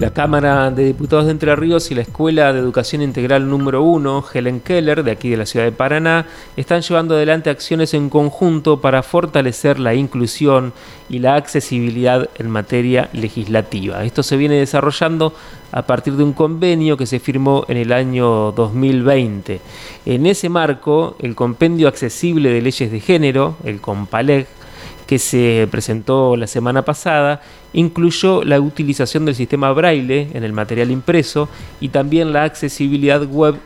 La Cámara de Diputados de Entre Ríos y la Escuela de Educación Integral número 1, Helen Keller, de aquí de la ciudad de Paraná, están llevando adelante acciones en conjunto para fortalecer la inclusión y la accesibilidad en materia legislativa. Esto se viene desarrollando a partir de un convenio que se firmó en el año 2020. En ese marco, el Compendio Accesible de Leyes de Género, el COMPALEG, que se presentó la semana pasada incluyó la utilización del sistema braille en el material impreso y también la accesibilidad web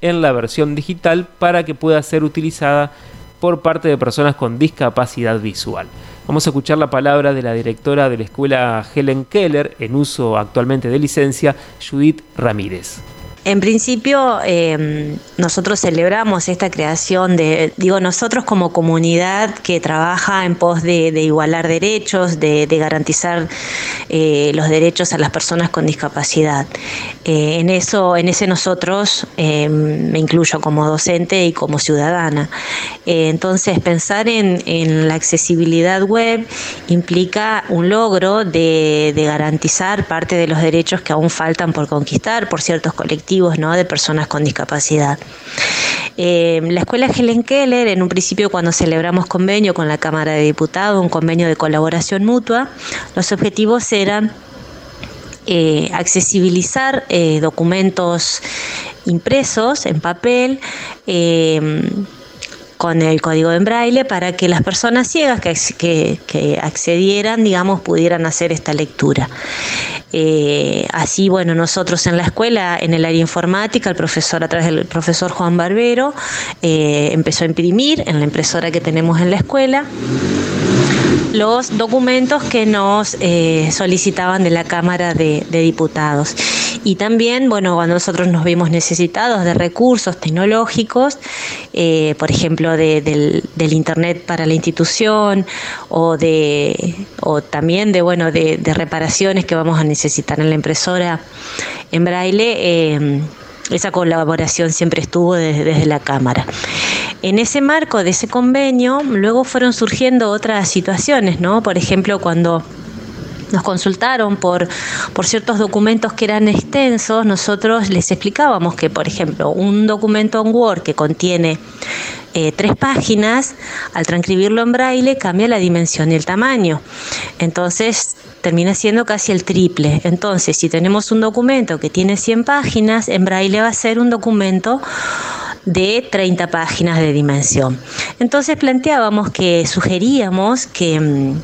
en la versión digital para que pueda ser utilizada por parte de personas con discapacidad visual. Vamos a escuchar la palabra de la directora de la escuela Helen Keller, en uso actualmente de licencia, Judith Ramírez. En principio, em, nosotros celebramos esta creación de, digo, nosotros como comunidad que trabaja en pos de, igualar derechos, de, garantizar eh, los derechos a las personas con discapacidad. Eh, en eso, en ese nosotros em, me incluyo como docente y como ciudadana. Eh, entonces, pensar en, la accesibilidad web implica un logro de garantizar parte de los derechos que aún faltan por conquistar por ciertos colectivos de personas con discapacidad. Eh, la escuela Helen Keller, en un principio cuando celebramos convenio con la Cámara de Diputados, un convenio de colaboración mutua, los objetivos eran eh, accesibilizar eh, documentos impresos en papel, con el código en braille para que las personas ciegas que, que, accedieran, digamos, pudieran hacer esta lectura. Eh, así, bueno, nosotros en la escuela, en el área informática, el profesor, a través del profesor Juan Barbero, eh, empezó a imprimir en la impresora que tenemos en la escuela los documentos que nos eh, solicitaban de la Cámara de, Diputados. Y también, bueno, cuando nosotros nos vimos necesitados de recursos tecnológicos, eh, por ejemplo, del, Internet para la institución o, de, o también de, bueno, de, reparaciones que vamos a necesitar en la impresora en braille, eh, esa colaboración siempre estuvo desde la Cámara. En ese marco de ese convenio, luego fueron surgiendo otras situaciones, ¿no? Por ejemplo, cuando nos consultaron por, por ciertos documentos que eran extensos, nosotros les explicábamos que, por ejemplo, un documento en Word que contiene eh, tres páginas, al transcribirlo en braille cambia la dimensión y el tamaño. Entonces termina siendo casi el triple. Entonces, si tenemos un documento que tiene 100 páginas, en braille va a ser un documento de 30 páginas de dimensión. Entonces planteábamos que sugeríamos que mm,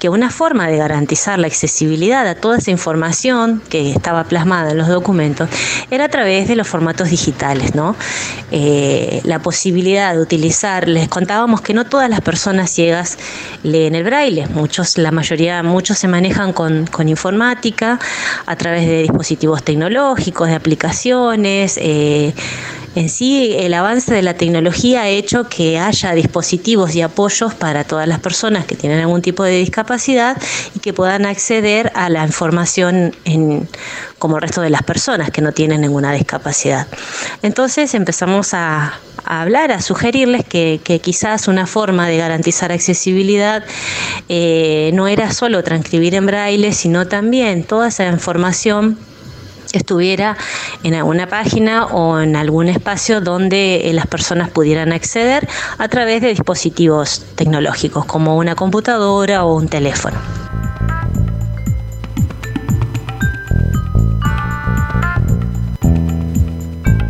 que una forma de garantizar la accesibilidad a toda esa información que estaba plasmada en los documentos era a través de los formatos digitales, ¿no? Eh, la posibilidad de utilizar, les contábamos que no todas las personas ciegas leen el braille, muchos, la mayoría, muchos se manejan con, informática a través de dispositivos tecnológicos, de aplicaciones, eh, en sí, el avance de la tecnología ha hecho que haya dispositivos y apoyos para todas las personas que tienen algún tipo de discapacidad y que puedan acceder a la información en, como el resto de las personas que no tienen ninguna discapacidad. Entonces empezamos a, hablar, a sugerirles que, quizás una forma de garantizar accesibilidad eh, no era solo transcribir en braille, sino también toda esa información estuviera en alguna página o en algún espacio donde eh, las personas pudieran acceder a través de dispositivos tecnológicos como una computadora o un teléfono.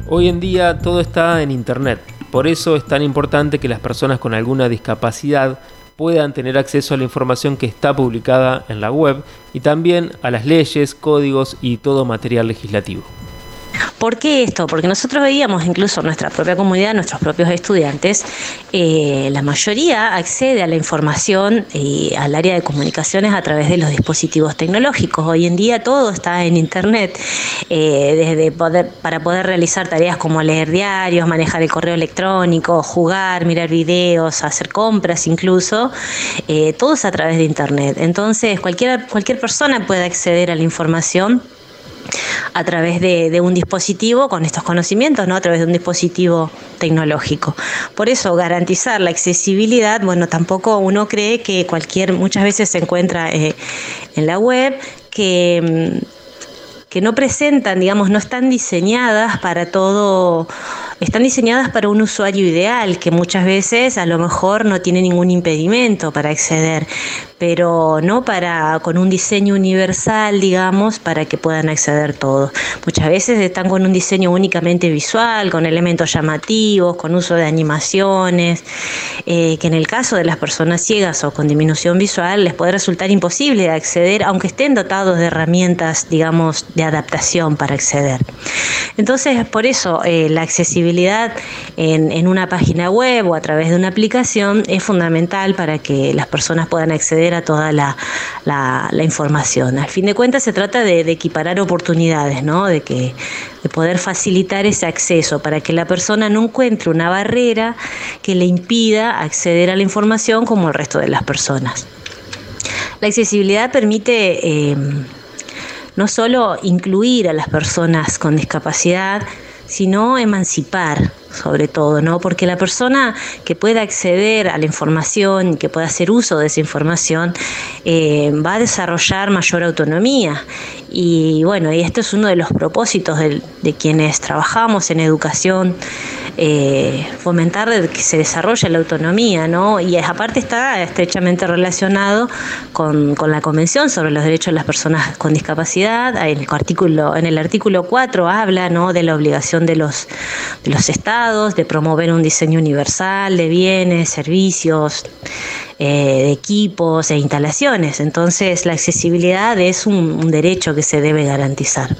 Hoy en día todo está en Internet, por eso es tan importante que las personas con alguna discapacidad puedan tener acceso a la información que está publicada en la web y también a las leyes, códigos y todo material legislativo. ¿Por qué esto? Porque nosotros veíamos incluso nuestra propia comunidad, nuestros propios estudiantes, eh, la mayoría accede a la información y al área de comunicaciones a través de los dispositivos tecnológicos. Hoy en día todo está en Internet, eh, desde poder, para poder realizar tareas como leer diarios, manejar el correo electrónico, jugar, mirar videos, hacer compras incluso, eh, todo es a través de Internet. Entonces cualquier, cualquier persona puede acceder a la información a través de, un dispositivo con estos conocimientos, ¿no? a través de un dispositivo tecnológico. Por eso garantizar la accesibilidad, bueno, tampoco uno cree que cualquier, muchas veces se encuentra eh, en la web que mm, que no presentan, digamos, no están diseñadas para todo, están diseñadas para un usuario ideal, que muchas veces a lo mejor no tiene ningún impedimento para acceder, pero no para con un diseño universal, digamos, para que puedan acceder todos. Muchas veces están con un diseño únicamente visual, con elementos llamativos, con uso de animaciones, eh, que en el caso de las personas ciegas o con disminución visual les puede resultar imposible acceder, aunque estén dotados de herramientas, digamos, de adaptación para acceder. Entonces, por eso eh, la accesibilidad en, una página web o a través de una aplicación es fundamental para que las personas puedan acceder a toda la, información. Al fin de cuentas, se trata de, equiparar oportunidades, ¿no? de, que, de poder facilitar ese acceso para que la persona no encuentre una barrera que le impida acceder a la información como el resto de las personas. La accesibilidad permite eh, no solo incluir a las personas con discapacidad, sino emancipar sobre todo, ¿no? Porque la persona que pueda acceder a la información, que pueda hacer uso de esa información, eh, va a desarrollar mayor autonomía. Y bueno, y esto es uno de los propósitos de, de quienes trabajamos en educación eh, fomentar que se desarrolle la autonomía, ¿no? Y aparte está estrechamente relacionado con, la Convención sobre los Derechos de las Personas con Discapacidad. En el artículo, en el artículo 4 habla ¿no? de la obligación de los, de los estados de promover un diseño universal de bienes, servicios, eh, de equipos e instalaciones. Entonces, la accesibilidad es un derecho que se debe garantizar.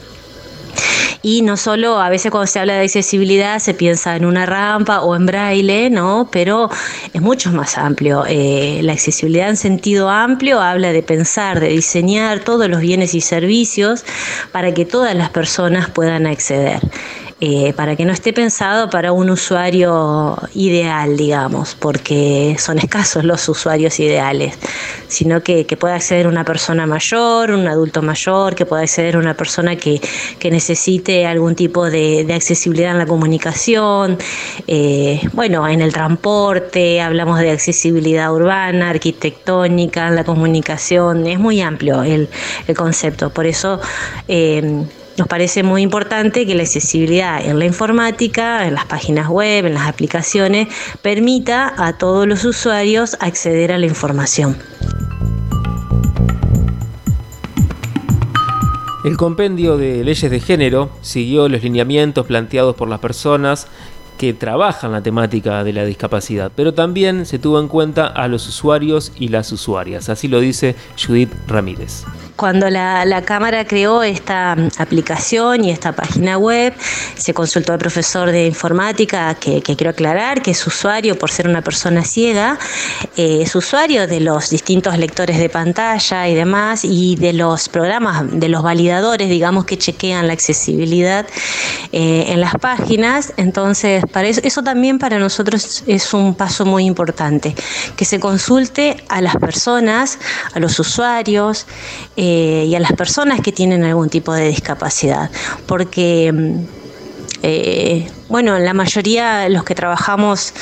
Y no solo, a veces cuando se habla de accesibilidad se piensa en una rampa o en braille, ¿no? Pero es mucho más amplio. Eh, la accesibilidad en sentido amplio habla de pensar, de diseñar todos los bienes y servicios para que todas las personas puedan acceder. Eh, para que no esté pensado para un usuario ideal, digamos, porque son escasos los usuarios ideales, sino que, pueda acceder una persona mayor, un adulto mayor, que pueda acceder una persona que, necesite algún tipo de, accesibilidad en la comunicación, eh, bueno, en el transporte, hablamos de accesibilidad urbana, arquitectónica, en la comunicación, es muy amplio el, concepto, por eso... Eh, nos parece muy importante que la accesibilidad en la informática, en las páginas web, en las aplicaciones, permita a todos los usuarios acceder a la información. El compendio de leyes de género siguió los lineamientos planteados por las personas que trabajan la temática de la discapacidad, pero también se tuvo en cuenta a los usuarios y las usuarias, así lo dice Judith Ramírez. Cuando la, Cámara creó esta aplicación y esta página web, se consultó al profesor de informática, que, quiero aclarar que es usuario por ser una persona ciega, eh, es usuario de los distintos lectores de pantalla y demás, y de los programas, de los validadores, digamos, que chequean la accesibilidad eh, en las páginas. Entonces, para eso, eso también para nosotros es un paso muy importante, que se consulte a las personas, a los usuarios, eh, y a las personas que tienen algún tipo de discapacidad, porque mm, eh, bueno, la mayoría los que trabajamos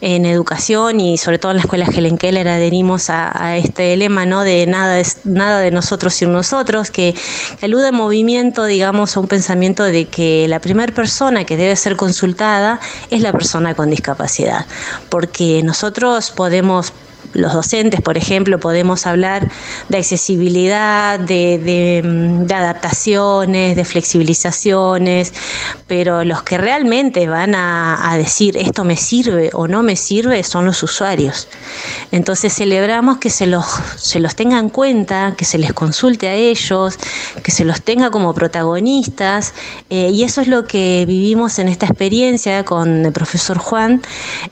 en educación y sobre todo en la escuela Helen Keller adherimos a, este lema ¿no? de nada, nada de nosotros sin nosotros, que, que alude en movimiento, digamos, a un pensamiento de que la primera persona que debe ser consultada es la persona con discapacidad, porque nosotros podemos los docentes, por ejemplo, podemos hablar de accesibilidad, de, mm, adaptaciones, de flexibilizaciones, pero los que realmente van a, decir esto me sirve o no me sirve son los usuarios. Entonces celebramos que se los, se los tenga en cuenta, que se les consulte a ellos, que se los tenga como protagonistas, eh, y eso es lo que vivimos en esta experiencia con el profesor Juan.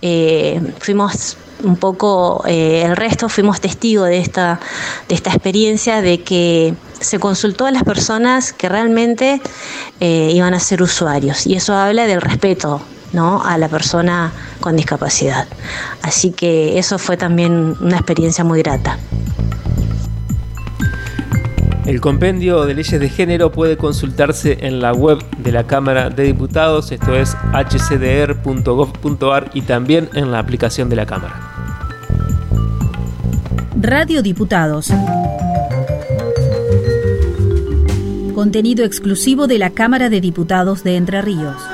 Eh, fuimos un poco eh, el resto fuimos testigos de esta, de esta experiencia de que se consultó a las personas que realmente eh, iban a ser usuarios y eso habla del respeto ¿no? a la persona con discapacidad. Así que eso fue también una experiencia muy grata. El compendio de leyes de género puede consultarse en la web de la Cámara de Diputados, esto es hcdr.gov.ar y también en la aplicación de la Cámara. Radio Diputados. Contenido exclusivo de la Cámara de Diputados de Entre Ríos.